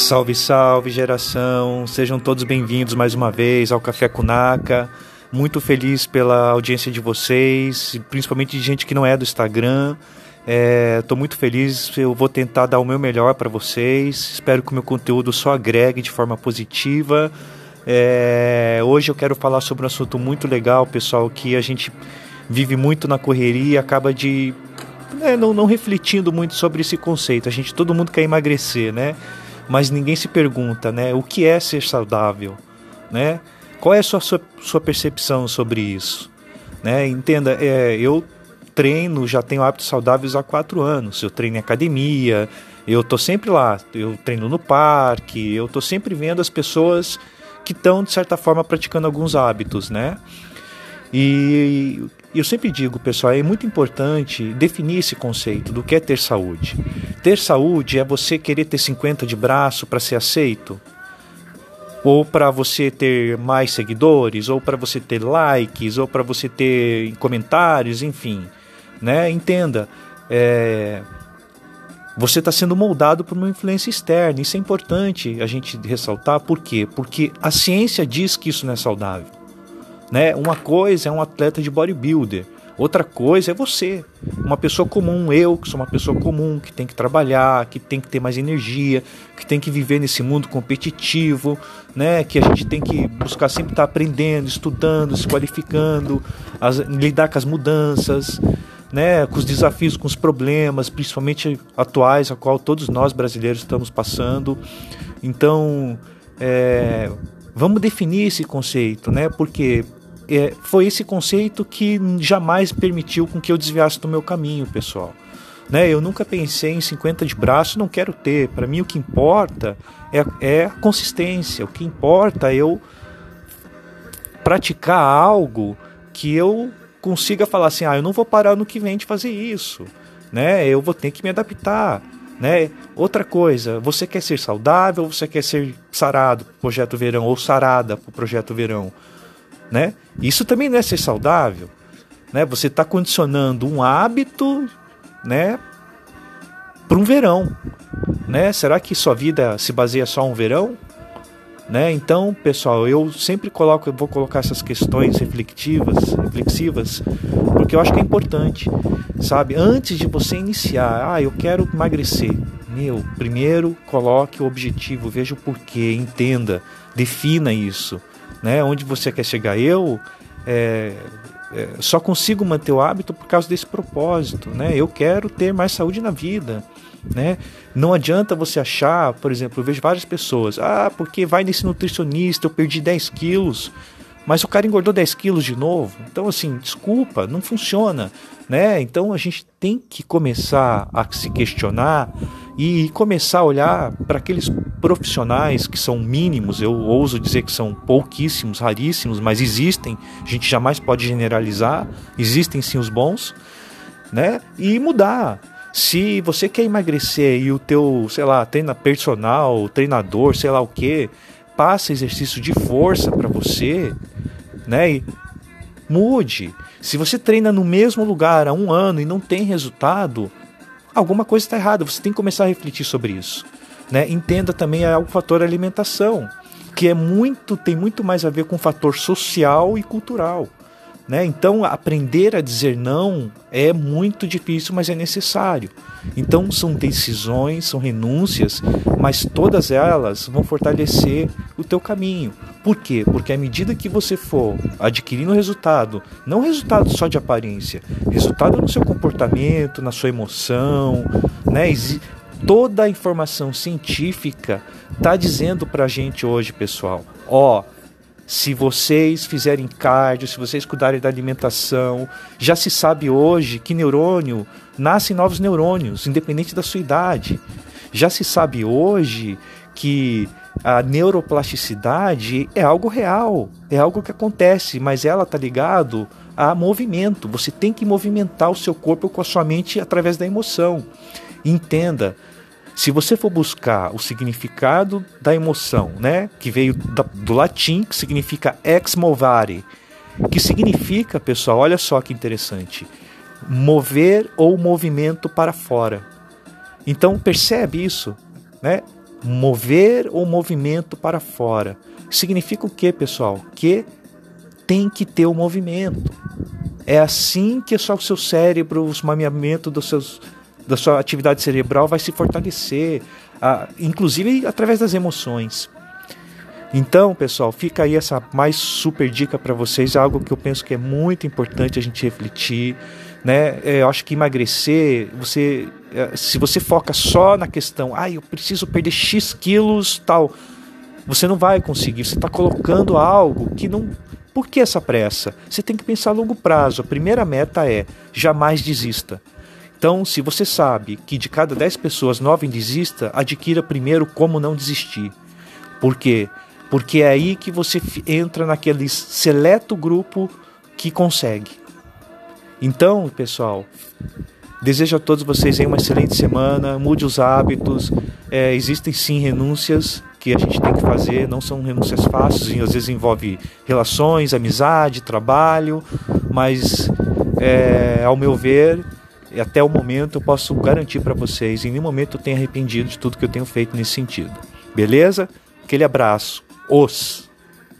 Salve, salve, geração! Sejam todos bem-vindos mais uma vez ao Café Kunaca. Muito feliz pela audiência de vocês, principalmente de gente que não é do Instagram. Estou é, muito feliz, eu vou tentar dar o meu melhor para vocês. Espero que o meu conteúdo só agregue de forma positiva. É, hoje eu quero falar sobre um assunto muito legal, pessoal, que a gente vive muito na correria e acaba de né, não, não refletindo muito sobre esse conceito. A gente, todo mundo quer emagrecer, né? Mas ninguém se pergunta, né, o que é ser saudável, né? Qual é a sua, sua, sua percepção sobre isso? Né? Entenda, é, eu treino, já tenho hábitos saudáveis há quatro anos. Eu treino em academia, eu tô sempre lá. Eu treino no parque, eu tô sempre vendo as pessoas que estão, de certa forma, praticando alguns hábitos, né? E eu sempre digo, pessoal, é muito importante definir esse conceito do que é ter saúde. Ter saúde é você querer ter 50 de braço para ser aceito? Ou para você ter mais seguidores, ou para você ter likes, ou para você ter comentários, enfim. Né? Entenda, é... você está sendo moldado por uma influência externa. Isso é importante a gente ressaltar. Por quê? Porque a ciência diz que isso não é saudável. Né? Uma coisa é um atleta de bodybuilder, outra coisa é você, uma pessoa comum, eu que sou uma pessoa comum, que tem que trabalhar, que tem que ter mais energia, que tem que viver nesse mundo competitivo, né? que a gente tem que buscar sempre estar aprendendo, estudando, se qualificando, as, lidar com as mudanças. Né, com os desafios, com os problemas, principalmente atuais, a qual todos nós brasileiros estamos passando. Então, é, vamos definir esse conceito, né? Porque é, foi esse conceito que jamais permitiu com que eu desviasse do meu caminho, pessoal. Né? Eu nunca pensei em 50 de braço, não quero ter. Para mim, o que importa é, é a consistência. O que importa é eu praticar algo que eu consiga falar assim: ah, eu não vou parar no que vem de fazer isso. Né? Eu vou ter que me adaptar. Né? Outra coisa, você quer ser saudável, você quer ser sarado pro projeto verão ou sarada pro projeto verão né? Isso também não é ser saudável, né? Você está condicionando um hábito, né, para um verão, né? Será que sua vida se baseia só um verão? Né? Então, pessoal, eu sempre coloco, eu vou colocar essas questões reflexivas, reflexivas, porque eu acho que é importante, sabe? Antes de você iniciar, ah, eu quero emagrecer, meu, primeiro coloque o objetivo, veja o porquê, entenda, defina isso, né? Onde você quer chegar? Eu é, é, só consigo manter o hábito por causa desse propósito, né? Eu quero ter mais saúde na vida, né? Não adianta você achar, por exemplo, eu vejo várias pessoas, ah, porque vai nesse nutricionista, eu perdi 10 quilos, mas o cara engordou 10 quilos de novo. Então, assim, desculpa, não funciona, né? Então a gente tem que começar a se questionar e começar a olhar para aqueles profissionais que são mínimos, eu ouso dizer que são pouquíssimos, raríssimos, mas existem, a gente jamais pode generalizar, existem sim os bons, né? E mudar. Se você quer emagrecer e o teu, sei lá, treina personal, treinador, sei lá o que, passa exercício de força para você, né? E mude. Se você treina no mesmo lugar há um ano e não tem resultado, alguma coisa está errada. Você tem que começar a refletir sobre isso. Né? Entenda também o fator alimentação, que é muito tem muito mais a ver com o fator social e cultural. Né? Então, aprender a dizer não é muito difícil, mas é necessário. Então, são decisões, são renúncias, mas todas elas vão fortalecer o teu caminho. Por quê? Porque à medida que você for adquirindo resultado, não resultado só de aparência, resultado no seu comportamento, na sua emoção, né? Toda a informação científica está dizendo para a gente hoje, pessoal, ó, se vocês fizerem cardio, se vocês cuidarem da alimentação, já se sabe hoje que neurônio nascem novos neurônios, independente da sua idade. Já se sabe hoje que a neuroplasticidade é algo real, é algo que acontece, mas ela está ligado a movimento. Você tem que movimentar o seu corpo com a sua mente através da emoção. Entenda, se você for buscar o significado da emoção, né, que veio do latim, que significa ex movare, que significa, pessoal, olha só que interessante, mover ou movimento para fora. Então percebe isso, né? Mover o movimento para fora. Significa o que, pessoal? Que tem que ter o movimento. É assim que só o seu cérebro, o mameamento dos seus, da sua atividade cerebral vai se fortalecer, inclusive através das emoções. Então, pessoal, fica aí essa mais super dica para vocês, algo que eu penso que é muito importante a gente refletir, né? É, eu acho que emagrecer, você, é, se você foca só na questão, ah, eu preciso perder x quilos, tal, você não vai conseguir. Você está colocando algo que não. Por que essa pressa? Você tem que pensar a longo prazo. A primeira meta é jamais desista. Então, se você sabe que de cada 10 pessoas 9 desista, adquira primeiro como não desistir. Por quê? Porque é aí que você entra naquele seleto grupo que consegue. Então, pessoal, desejo a todos vocês uma excelente semana, mude os hábitos. É, existem sim renúncias que a gente tem que fazer, não são renúncias fáceis, às vezes envolve relações, amizade, trabalho, mas é, ao meu ver, até o momento eu posso garantir para vocês, em nenhum momento eu tenho arrependido de tudo que eu tenho feito nesse sentido. Beleza? Aquele abraço os